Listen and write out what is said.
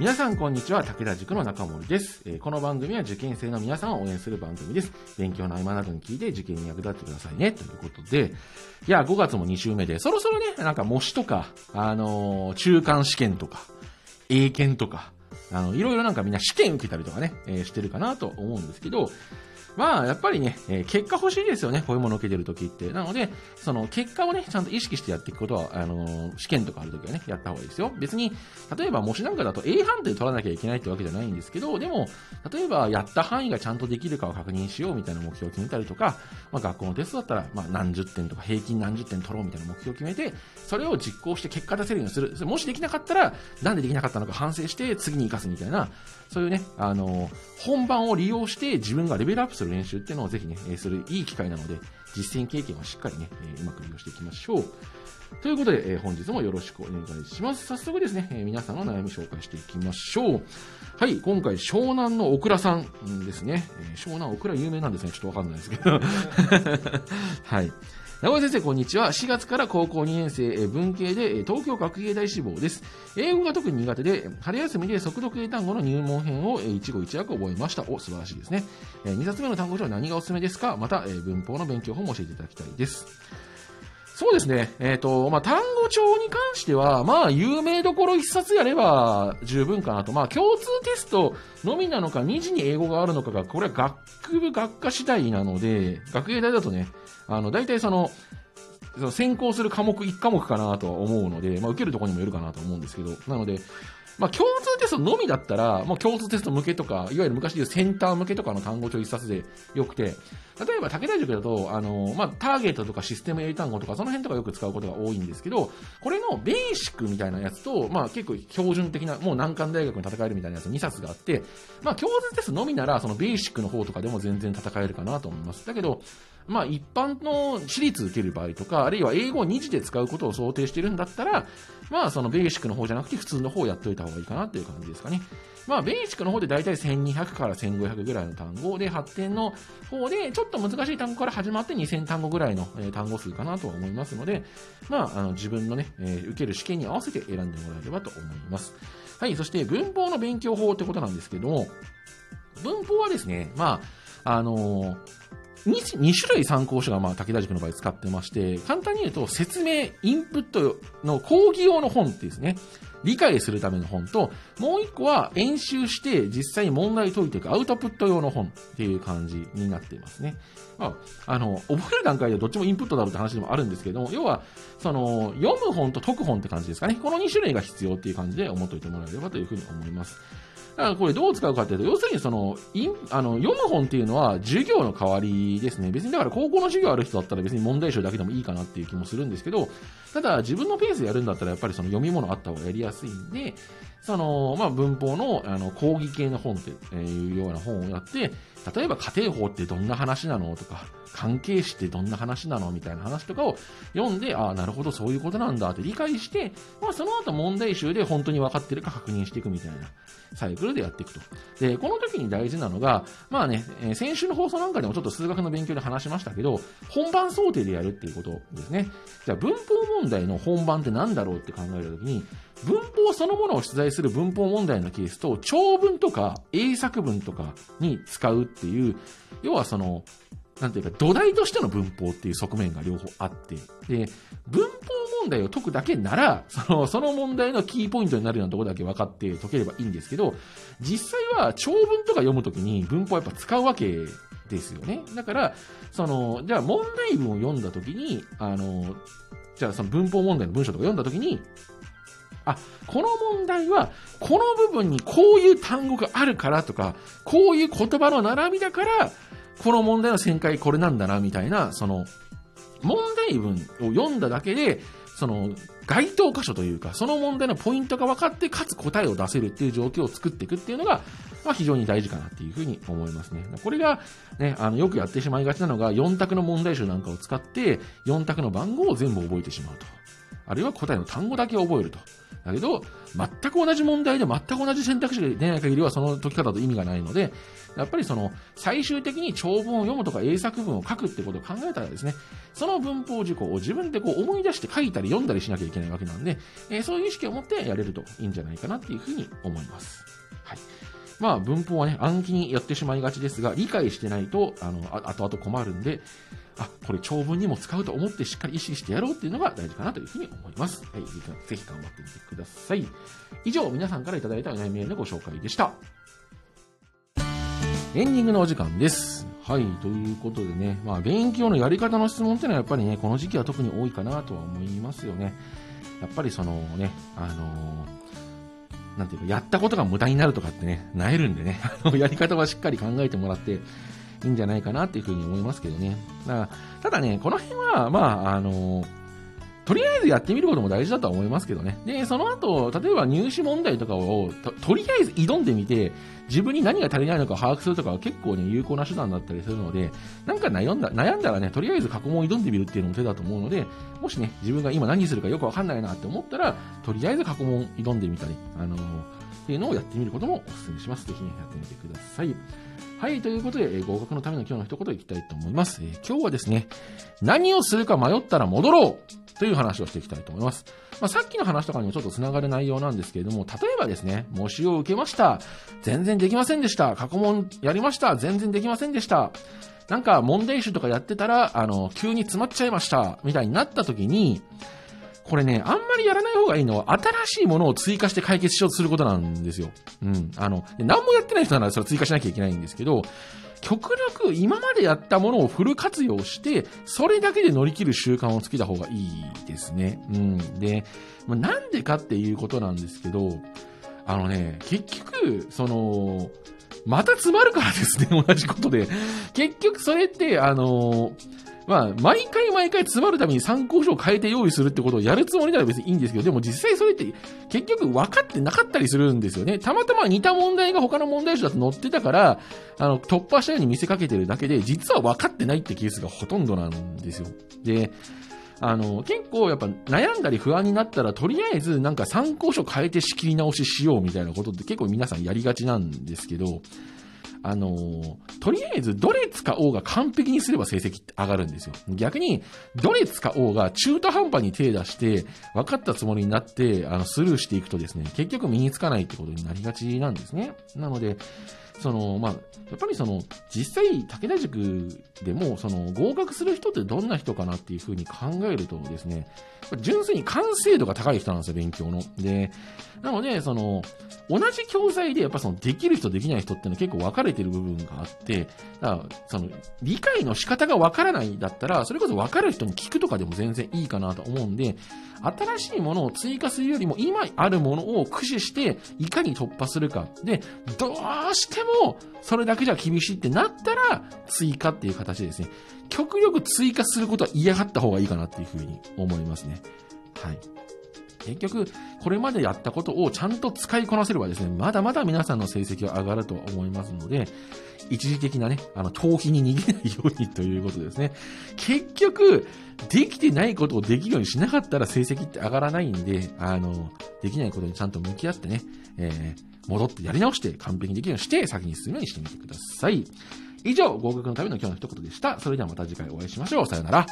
皆さんこんにちは、武田塾の中森です、えーこの番組は受験生の皆さんを応援する番組です。勉強の合間などに聞いて受験に役立ってくださいね。ということで、いや、5月も2週目で、そろそろね、なんか模試とか、あのー中間試験とか、英検とか、あの、いろいろなんかみんな試験受けたりとかね、えーしてるかなと思うんですけど、まあ、やっぱりね、えー結果欲しいですよね。こういうものを受けてるときって。なので、その結果をね、ちゃんと意識してやっていくことは、あのー試験とかあるときはね、やった方がいいですよ。別に、例えば模試なんかだと A 判定取らなきゃいけないってわけじゃないんですけど、でも、例えばやった範囲がちゃんとできるかを確認しようみたいな目標を決めたりとか、まあ学校のテストだったら、まあ何十点とか平均何十点取ろうみたいな目標を決めて、それを実行して結果出せるようにする。もしできなかったら、なんでできなかったのか反省して次に生かすみたいな、そういうね、あの、本番を利用して自分がレベルアップする練習っていうのをぜひね、えーするいい機会なので、実践経験をしっかりね、えーうまく利用していきましょう。ということで、えー本日もよろしくお願いします。早速ですね、えー皆さんの悩み紹介していきましょう。はい、今回、湘南のオクラさんですね。えー湘南オクラ有名なんですね。ちょっとわかんないですけど。はい。名古屋先生、こんにちは。4月から高校2年生、文系で、東京学芸大志望です。英語が特に苦手で、春休みで速読英単語の入門編を、一語一訳覚えました。お、素晴らしいですね。2冊目の単語書は何がおすすめですか？また、文法の勉強法も教えていただきたいです。そうですね。えっ、と、まあ、単語帳に関しては、まあ、有名どころ一冊やれば十分かなと。まあ、共通テストのみなのか、2次に英語があるのかが、これは学部学科次第なので、学芸大だとね、あの、大体その、その専攻する科目1科目かなとは思うので、まあ、受けるところにもよるかなと思うんですけど、なので、まあ、共通テストのみだったら、もう共通テスト向けとか、いわゆる昔でいうセンター向けとかの単語帳一冊でよくて、例えば武田塾だと、あの、まあ、ターゲットとかシステム英単語とか、その辺とかよく使うことが多いんですけど、これのベーシックみたいなやつと、まあ、結構標準的な、もう難関大学に戦えるみたいなやつ2冊があって、まあ、共通テストのみなら、そのベーシックの方とかでも全然戦えるかなと思います。だけど、まあ一般の私立受ける場合とか、あるいは英語を2次で使うことを想定してるんだったら、まあそのベーシックの方じゃなくて普通の方をやっておいた方がいいかなっていう感じですかね。まあベーシックの方でだいたい1200から1500ぐらいの単語で、発展の方でちょっと難しい単語から始まって2000単語ぐらいの、単語数かなと思いますので、まああの自分のね、え受ける試験に合わせて選んでもらえればと思います。はい、そして文法の勉強法ってことなんですけども、文法はですね、まあ、あのー 2, 2種類参考書が、まあ、武田塾の場合使ってまして、簡単に言うと、説明、インプットの講義用の本ってですね、理解するための本と、もう一個は演習して実際に問題解いていくアウトプット用の本っていう感じになっていますね。まあ、あの、覚える段階ではどっちもインプットだろうって話でもあるんですけども、要は、その、読む本と解く本って感じですかね。この2種類が必要っていう感じで思っておいてもらえればというふうに思います。だからこれどう使うかっていうと、要するにその、インあの、読む本っていうのは授業の代わりですね。別にだから高校の授業ある人だったら別に問題集だけでもいいかなっていう気もするんですけど、ただ自分のペースでやるんだったらやっぱりその読み物あった方がやりやすいんで、その、まあ、文法の、あの、講義系の本っていうような本をやって、例えば家庭法ってどんな話なのとか、関係詞ってどんな話なのみたいな話とかを読んで、ああ、なるほど、そういうことなんだって理解して、まあ、その後問題集で本当に分かってるか確認していくみたいなサイクルでやっていくと。で、この時に大事なのが、まあね、え先週の放送なんかでもちょっと数学の勉強で話しましたけど、本番想定でやるっていうことですね。じゃあ、文法問題の本番って何だろうって考えた時に、文法そのものを出題する文法問題のケースと、長文とか英作文とかに使うっていう、要はその、なんていうか、土台としての文法っていう側面が両方あって、で、文法問題を解くだけなら、その、その問題のキーポイントになるようなところだけ分かって解ければいいんですけど、実際は長文とか読むときに文法やっぱ使うわけですよね。だから、その、じゃあ問題文を読んだときに、あの、じゃあその文法問題の文章とか読んだときに、あ、この問題は、この部分にこういう単語があるからとか、こういう言葉の並びだから、この問題の旋回これなんだな、みたいな、その、問題文を読んだだけで、その、該当箇所というか、その問題のポイントが分かって、かつ答えを出せるっていう状況を作っていくっていうのが、まあ非常に大事かなっていうふうに思いますね。これが、ね、あの、よくやってしまいがちなのが、4択の問題集なんかを使って、4択の番号を全部覚えてしまうと。あるいは答えの単語だけ覚えると。だけど、全く同じ問題で全く同じ選択肢が出ない限りはその解き方と意味がないので、やっぱりその、最終的に長文を読むとか英作文を書くってことを考えたらですね、その文法事項を自分でこう思い出して書いたり読んだりしなきゃいけないわけなんで、えー、そういう意識を持ってやれるといいんじゃないかなっていうふうに思います。はい。まあ、文法はね、暗記にやってしまいがちですが、理解してないと、あの、後々困るんで、あ、これ長文にも使うと思ってしっかり意識してやろうっていうのが大事かなというふうに思います。はい、ぜひ頑張ってみてください。以上、皆さんからいただいたお悩みのご紹介でした。エンディングのお時間です。はい、ということでね、まあ、勉強のやり方の質問っていうのはやっぱりね、この時期は特に多いかなとは思いますよね。やっぱりそのね、あのー、なんていうか、やったことが無駄になるとかってね、なえるんでね、やり方はしっかり考えてもらって、いいんじゃないかなっていうふうに思いますけどね。だからただね、この辺は、まあ、あのとりあえずやってみることも大事だとは思いますけどね。で、その後、例えば入試問題とかをと、とりあえず挑んでみて、自分に何が足りないのか把握するとかは結構ね、有効な手段だったりするので、なんか悩んだ、悩んだらね、とりあえず過去問を挑んでみるっていうのも手だと思うので、もしね、自分が今何するかよくわかんないなって思ったら、とりあえず過去問挑んでみたり、あのー、っていうのをやってみることもお勧めします。ぜひね、やってみてください。はい、ということで、え、合格のための今日の一言いきたいと思います。えー、今日はですね、何をするか迷ったら戻ろうという話をしていきたいと思います。まあ、さっきの話とかにもちょっと繋がる内容なんですけれども、例えばですね、模試を受けました。全然できませんでした。過去問やりました。全然できませんでした。なんか問題集とかやってたら、あの、急に詰まっちゃいました。みたいになった時に、これね、あんまりやらない方がいいのは、新しいものを追加して解決しようとすることなんですよ。うん。あの、何もやってない人ならそれ追加しなきゃいけないんですけど、極力今までやったものをフル活用して、それだけで乗り切る習慣をつけた方がいいですね。うん。で、ま、なんでかっていうことなんですけど、あのね、結局、その、また詰まるからですね、同じことで。結局それって、あのまあ、毎回毎回詰まるために参考書を変えて用意するってことをやるつもりなら別にいいんですけど、でも実際それって結局分かってなかったりするんですよね。たまたま似た問題が他の問題集だと載ってたから、あの、突破したように見せかけてるだけで、実は分かってないってケースがほとんどなんですよ。で、あの、結構やっぱ悩んだり不安になったら、とりあえずなんか参考書変えて仕切り直ししようみたいなことって結構皆さんやりがちなんですけど、あのー、とりあえずどれ使おうが完璧にすれば成績って上がるんですよ。逆に、どれ使おうが中途半端に手出して、分かったつもりになって、あの、スルーしていくとですね、結局身につかないってことになりがちなんですね。なので、その、まあ、やっぱりその、実際、武田塾でも、その、合格する人ってどんな人かなっていうふうに考えるとですね、純粋に完成度が高い人なんですよ、勉強の。で、なので、その、同じ教材でやっぱその、できる人、できない人っていうのは結構分かれてる部分があって、だから、その、理解の仕方が分からないだったら、それこそ分かる人に聞くとかでも全然いいかなと思うんで、新しいものを追加するよりも、今あるものを駆使して、いかに突破するか。で、どうしても、それだけじゃ厳しいってなったら、追加っていう形でですね、極力追加することは嫌がった方がいいかなっていうふうに思いますね。はい。結局、これまでやったことをちゃんと使いこなせればですね、まだまだ皆さんの成績は上がると思いますので、一時的なね、あの、逃避に逃げないようにということですね。結局、できてないことをできるようにしなかったら成績って上がらないんで、あの、できないことにちゃんと向き合ってね、えー、戻ってやり直して完璧にできるようにして先に進むようにしてみてください。以上、合格のための今日の一言でした。それではまた次回お会いしましょう。さよなら。